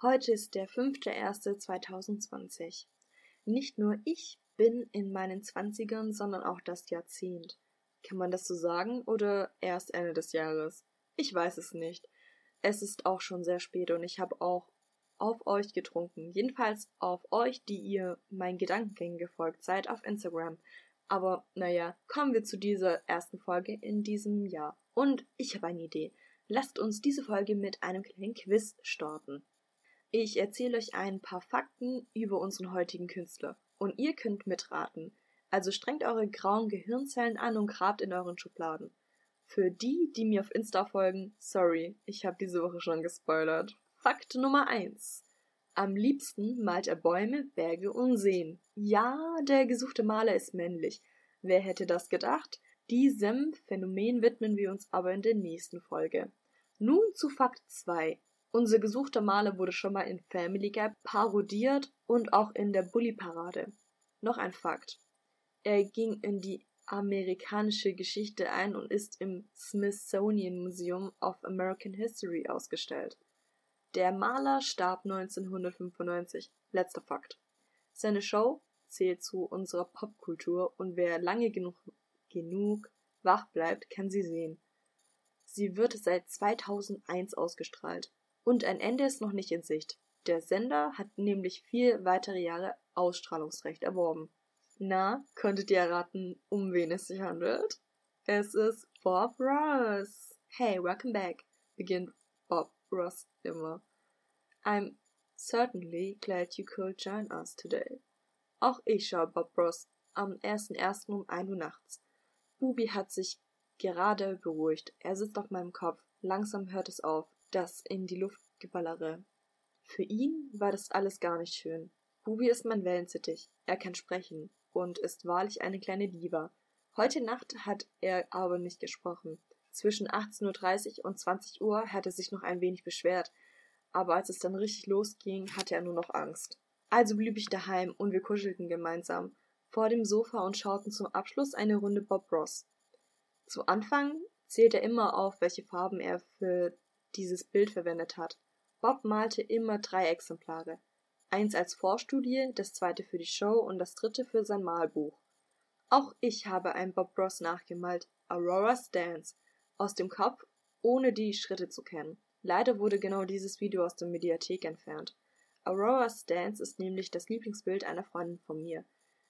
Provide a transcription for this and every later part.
Heute ist der 5.1.2020. Nicht nur ich bin in meinen Zwanzigern, sondern auch das Jahrzehnt. Kann man das so sagen oder erst Ende des Jahres? Ich weiß es nicht. Es ist auch schon sehr spät und ich habe auch auf euch getrunken. Jedenfalls auf euch, die ihr meinen Gedankengängen gefolgt seid auf Instagram. Aber naja, kommen wir zu dieser ersten Folge in diesem Jahr. Und ich habe eine Idee. Lasst uns diese Folge mit einem kleinen Quiz starten. Ich erzähle euch ein paar Fakten über unseren heutigen Künstler. Und ihr könnt mitraten. Also strengt eure grauen Gehirnzellen an und grabt in euren Schubladen. Für die, die mir auf Insta folgen, sorry, ich habe diese Woche schon gespoilert. Fakt Nummer 1. Am liebsten malt er Bäume, Berge und Seen. Ja, der gesuchte Maler ist männlich. Wer hätte das gedacht? Diesem Phänomen widmen wir uns aber in der nächsten Folge. Nun zu Fakt 2. Unser gesuchter Maler wurde schon mal in Family Gap parodiert und auch in der Bully Parade. Noch ein Fakt. Er ging in die amerikanische Geschichte ein und ist im Smithsonian Museum of American History ausgestellt. Der Maler starb 1995. Letzter Fakt. Seine Show zählt zu unserer Popkultur und wer lange genug, genug wach bleibt, kann sie sehen. Sie wird seit 2001 ausgestrahlt. Und ein Ende ist noch nicht in Sicht. Der Sender hat nämlich vier weitere Jahre Ausstrahlungsrecht erworben. Na, konntet ihr erraten, um wen es sich handelt? Es ist Bob Ross. Hey, welcome back, beginnt Bob Ross immer. I'm certainly glad you could join us today. Auch ich schaue Bob Ross am 1.1. um 1 Uhr nachts. Bubi hat sich gerade beruhigt. Er sitzt auf meinem Kopf. Langsam hört es auf, das in die Luft geballere. Für ihn war das alles gar nicht schön. Bubi ist mein Wellensittich. Er kann sprechen und ist wahrlich eine kleine Diva. Heute Nacht hat er aber nicht gesprochen. Zwischen 18.30 Uhr und 20 Uhr hat er sich noch ein wenig beschwert, aber als es dann richtig losging, hatte er nur noch Angst. Also blieb ich daheim und wir kuschelten gemeinsam vor dem Sofa und schauten zum Abschluss eine Runde Bob Ross. Zu Anfang zählt er immer auf, welche Farben er für dieses Bild verwendet hat. Bob malte immer drei Exemplare. Eins als Vorstudie, das zweite für die Show und das dritte für sein Malbuch. Auch ich habe ein Bob Ross nachgemalt, Aurora's Dance, aus dem Kopf, ohne die Schritte zu kennen. Leider wurde genau dieses Video aus der Mediathek entfernt. Aurora's Dance ist nämlich das Lieblingsbild einer Freundin von mir.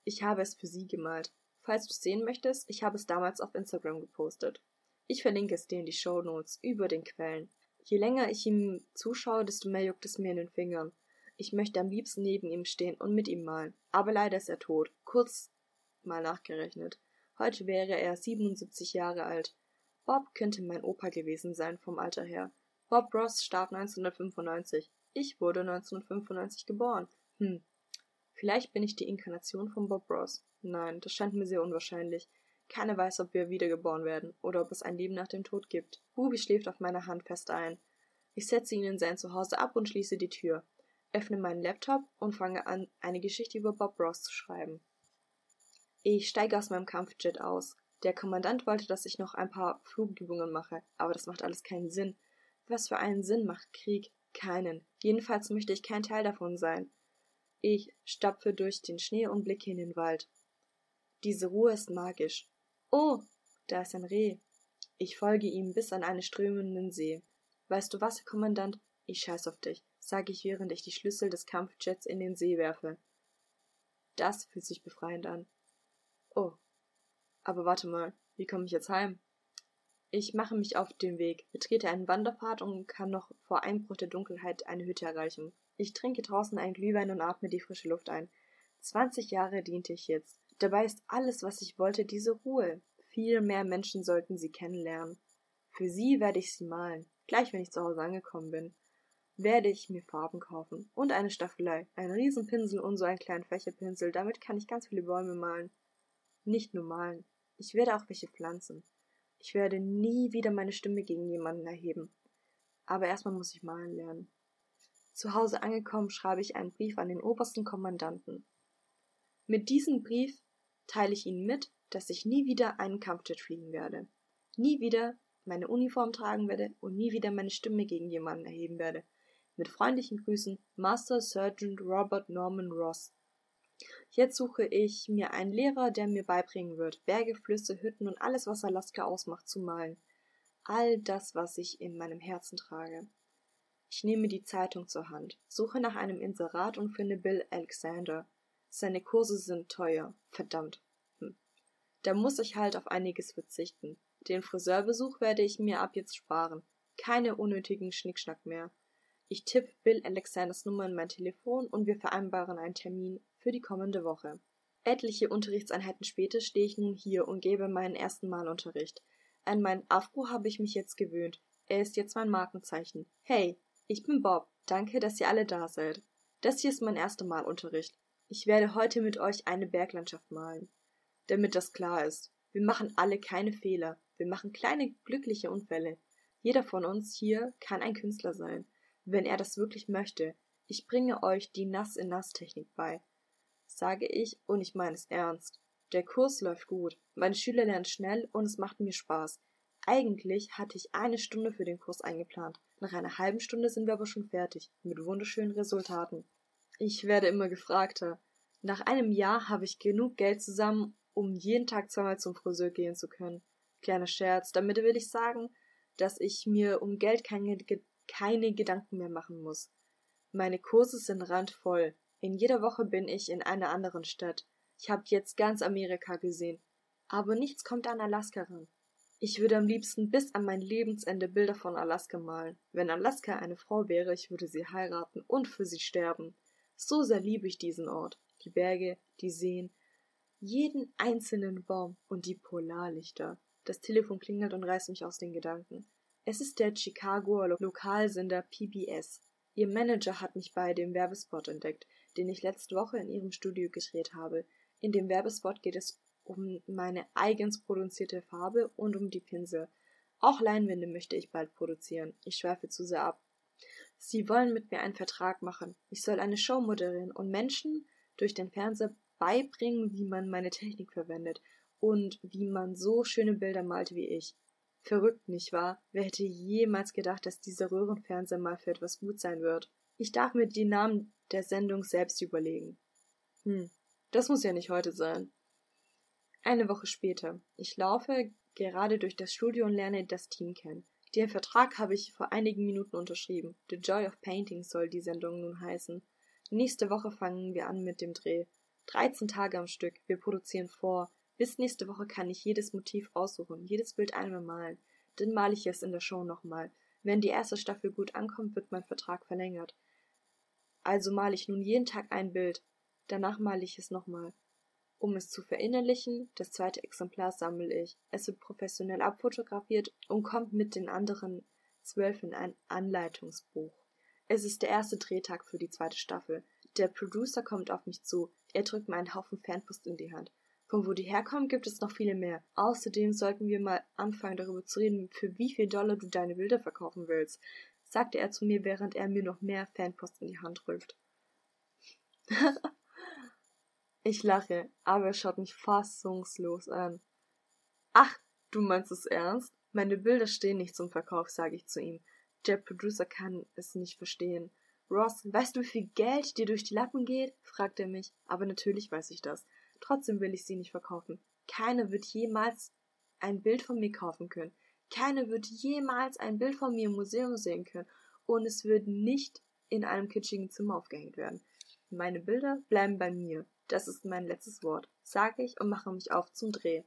Ich habe es für sie gemalt. Falls du es sehen möchtest, ich habe es damals auf Instagram gepostet. Ich verlinke es dir in die Show Notes über den Quellen. Je länger ich ihm zuschaue, desto mehr juckt es mir in den Fingern. Ich möchte am liebsten neben ihm stehen und mit ihm malen. Aber leider ist er tot. Kurz mal nachgerechnet. Heute wäre er 77 Jahre alt. Bob könnte mein Opa gewesen sein vom Alter her. Bob Ross starb 1995. Ich wurde 1995 geboren. Hm. Vielleicht bin ich die Inkarnation von Bob Ross. Nein, das scheint mir sehr unwahrscheinlich. Keiner weiß, ob wir wiedergeboren werden oder ob es ein Leben nach dem Tod gibt. Ruby schläft auf meiner Hand fest ein. Ich setze ihn in sein Zuhause ab und schließe die Tür, öffne meinen Laptop und fange an, eine Geschichte über Bob Ross zu schreiben. Ich steige aus meinem Kampfjet aus. Der Kommandant wollte, dass ich noch ein paar Flugübungen mache, aber das macht alles keinen Sinn. Was für einen Sinn macht Krieg? Keinen. Jedenfalls möchte ich kein Teil davon sein. Ich stapfe durch den Schnee und blicke in den Wald. Diese Ruhe ist magisch. Oh, da ist ein Reh. Ich folge ihm bis an einen strömenden See. Weißt du was, Kommandant? Ich scheiß auf dich, sage ich, während ich die Schlüssel des Kampfjets in den See werfe. Das fühlt sich befreiend an. Oh. Aber warte mal, wie komme ich jetzt heim? Ich mache mich auf den Weg, betrete einen Wanderpfad und kann noch vor Einbruch der Dunkelheit eine Hütte erreichen. Ich trinke draußen einen Glühwein und atme die frische Luft ein. Zwanzig Jahre diente ich jetzt. Dabei ist alles, was ich wollte, diese Ruhe. Viel mehr Menschen sollten sie kennenlernen. Für sie werde ich sie malen. Gleich wenn ich zu Hause angekommen bin, werde ich mir Farben kaufen und eine Staffelei, einen Riesenpinsel und so einen kleinen Fächerpinsel. Damit kann ich ganz viele Bäume malen. Nicht nur malen. Ich werde auch welche pflanzen. Ich werde nie wieder meine Stimme gegen jemanden erheben. Aber erstmal muss ich malen lernen. Zu Hause angekommen schreibe ich einen Brief an den obersten Kommandanten. Mit diesem Brief teile ich Ihnen mit, dass ich nie wieder einen Kampfjet fliegen werde, nie wieder meine Uniform tragen werde und nie wieder meine Stimme gegen jemanden erheben werde, Mit freundlichen Grüßen, Master Sergeant Robert Norman Ross. Jetzt suche ich mir einen Lehrer, der mir beibringen wird, Berge, Flüsse, Hütten und alles, was Alaska ausmacht, zu malen. All das, was ich in meinem Herzen trage. Ich nehme die Zeitung zur Hand, suche nach einem Inserat und finde Bill Alexander. Seine Kurse sind teuer. Verdammt. Hm. Da muss ich halt auf einiges verzichten. Den Friseurbesuch werde ich mir ab jetzt sparen. Keine unnötigen Schnickschnack mehr. Ich tippe Bill Alexanders Nummer in mein Telefon und wir vereinbaren einen Termin für die kommende Woche. Etliche Unterrichtseinheiten später stehe ich nun hier und gebe meinen ersten Malunterricht. An meinen Afro habe ich mich jetzt gewöhnt. Er ist jetzt mein Markenzeichen. Hey, ich bin Bob. Danke, dass ihr alle da seid. Das hier ist mein erster Malunterricht. Ich werde heute mit euch eine Berglandschaft malen. Damit das klar ist. Wir machen alle keine Fehler. Wir machen kleine glückliche Unfälle. Jeder von uns hier kann ein Künstler sein, wenn er das wirklich möchte. Ich bringe euch die Nass-in-Nass-Technik bei. Sage ich, und ich meine es ernst. Der Kurs läuft gut. Meine Schüler lernen schnell und es macht mir Spaß. Eigentlich hatte ich eine Stunde für den Kurs eingeplant. Nach einer halben Stunde sind wir aber schon fertig, mit wunderschönen Resultaten. Ich werde immer gefragter. Nach einem Jahr habe ich genug Geld zusammen, um jeden Tag zweimal zum Friseur gehen zu können. Kleiner Scherz, damit will ich sagen, dass ich mir um Geld keine, keine Gedanken mehr machen muss. Meine Kurse sind randvoll. In jeder Woche bin ich in einer anderen Stadt. Ich habe jetzt ganz Amerika gesehen. Aber nichts kommt an Alaska ran. Ich würde am liebsten bis an mein Lebensende Bilder von Alaska malen. Wenn Alaska eine Frau wäre, ich würde sie heiraten und für sie sterben. So sehr liebe ich diesen Ort, die Berge, die Seen, jeden einzelnen Baum und die Polarlichter. Das Telefon klingelt und reißt mich aus den Gedanken. Es ist der Chicago Lokalsender PBS. Ihr Manager hat mich bei dem Werbespot entdeckt, den ich letzte Woche in ihrem Studio gedreht habe. In dem Werbespot geht es um meine eigens produzierte Farbe und um die Pinsel. Auch Leinwände möchte ich bald produzieren. Ich schweife zu sehr ab. Sie wollen mit mir einen Vertrag machen. Ich soll eine Show moderieren und Menschen durch den Fernseher beibringen, wie man meine Technik verwendet und wie man so schöne Bilder malt wie ich. Verrückt, nicht wahr? Wer hätte jemals gedacht, dass dieser Röhrenfernseher mal für etwas gut sein wird? Ich darf mir die Namen der Sendung selbst überlegen. Hm, das muss ja nicht heute sein. Eine Woche später. Ich laufe gerade durch das Studio und lerne das Team kennen. Den Vertrag habe ich vor einigen Minuten unterschrieben. The Joy of Painting soll die Sendung nun heißen. Nächste Woche fangen wir an mit dem Dreh. 13 Tage am Stück. Wir produzieren vor. Bis nächste Woche kann ich jedes Motiv aussuchen, jedes Bild einmal malen. Dann male ich es in der Show nochmal. Wenn die erste Staffel gut ankommt, wird mein Vertrag verlängert. Also male ich nun jeden Tag ein Bild. Danach male ich es nochmal. Um es zu verinnerlichen, das zweite Exemplar sammle ich. Es wird professionell abfotografiert und kommt mit den anderen zwölf in ein Anleitungsbuch. Es ist der erste Drehtag für die zweite Staffel. Der Producer kommt auf mich zu. Er drückt mir einen Haufen Fanpost in die Hand. Von wo die herkommen, gibt es noch viele mehr. Außerdem sollten wir mal anfangen, darüber zu reden, für wie viel Dollar du deine Bilder verkaufen willst, sagte er zu mir, während er mir noch mehr Fanpost in die Hand drückt. Ich lache, aber er schaut mich fassungslos an. Ach, du meinst es ernst? Meine Bilder stehen nicht zum Verkauf, sage ich zu ihm. Der Producer kann es nicht verstehen. Ross, weißt du, wie viel Geld dir durch die Lappen geht? fragt er mich. Aber natürlich weiß ich das. Trotzdem will ich sie nicht verkaufen. Keiner wird jemals ein Bild von mir kaufen können. Keiner wird jemals ein Bild von mir im Museum sehen können. Und es wird nicht in einem kitschigen Zimmer aufgehängt werden. Meine Bilder bleiben bei mir. Das ist mein letztes Wort, sage ich und mache mich auf zum Dreh.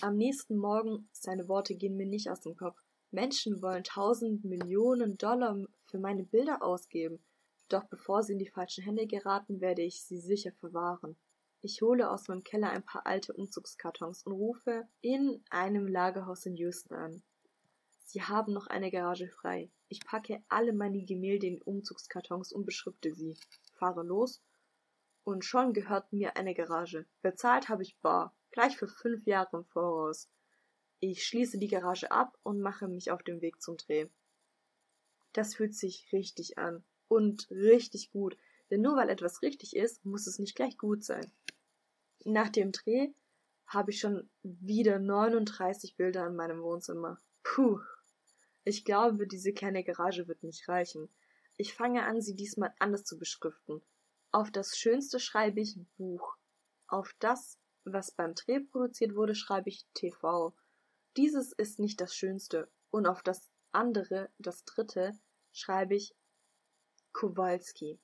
Am nächsten Morgen, seine Worte gehen mir nicht aus dem Kopf. Menschen wollen tausend Millionen Dollar für meine Bilder ausgeben. Doch bevor sie in die falschen Hände geraten, werde ich sie sicher verwahren. Ich hole aus meinem Keller ein paar alte Umzugskartons und rufe in einem Lagerhaus in Houston an. Sie haben noch eine Garage frei. Ich packe alle meine Gemälde in Umzugskartons und beschrifte sie, fahre los und schon gehört mir eine Garage. Bezahlt habe ich bar, gleich für fünf Jahre im Voraus. Ich schließe die Garage ab und mache mich auf den Weg zum Dreh. Das fühlt sich richtig an. Und richtig gut. Denn nur weil etwas richtig ist, muss es nicht gleich gut sein. Nach dem Dreh habe ich schon wieder 39 Bilder in meinem Wohnzimmer. Puh. Ich glaube, diese kleine Garage wird nicht reichen. Ich fange an, sie diesmal anders zu beschriften. Auf das Schönste schreibe ich Buch. Auf das, was beim Dreh produziert wurde, schreibe ich TV. Dieses ist nicht das Schönste. Und auf das andere, das dritte, schreibe ich Kowalski.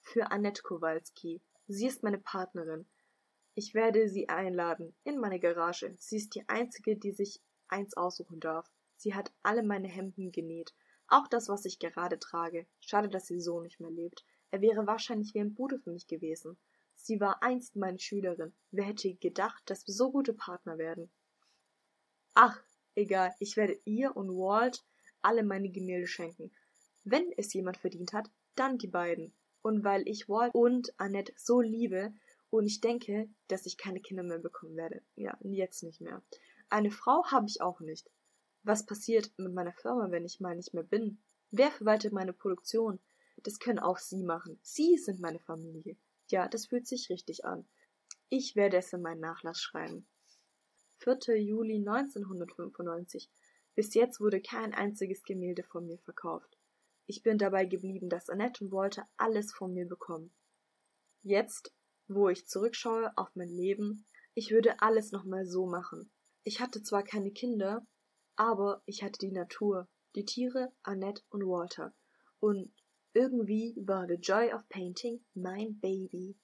Für Annette Kowalski. Sie ist meine Partnerin. Ich werde sie einladen in meine Garage. Sie ist die einzige, die sich eins aussuchen darf. Sie hat alle meine Hemden genäht. Auch das, was ich gerade trage. Schade, dass sie so nicht mehr lebt. Er wäre wahrscheinlich wie ein Bruder für mich gewesen. Sie war einst meine Schülerin. Wer hätte gedacht, dass wir so gute Partner werden? Ach, egal, ich werde ihr und Walt alle meine Gemälde schenken. Wenn es jemand verdient hat, dann die beiden. Und weil ich Walt und Annette so liebe und ich denke, dass ich keine Kinder mehr bekommen werde. Ja, jetzt nicht mehr. Eine Frau habe ich auch nicht. Was passiert mit meiner Firma, wenn ich mal nicht mehr bin? Wer verwaltet meine Produktion? Das können auch Sie machen. Sie sind meine Familie. Ja, das fühlt sich richtig an. Ich werde es in meinen Nachlass schreiben. 4. Juli 1995. Bis jetzt wurde kein einziges Gemälde von mir verkauft. Ich bin dabei geblieben, dass Annette und Walter alles von mir bekommen. Jetzt, wo ich zurückschaue auf mein Leben, ich würde alles nochmal so machen. Ich hatte zwar keine Kinder, aber ich hatte die Natur, die Tiere, Annette und Walter. Und irgendwie war The Joy of Painting mein Baby.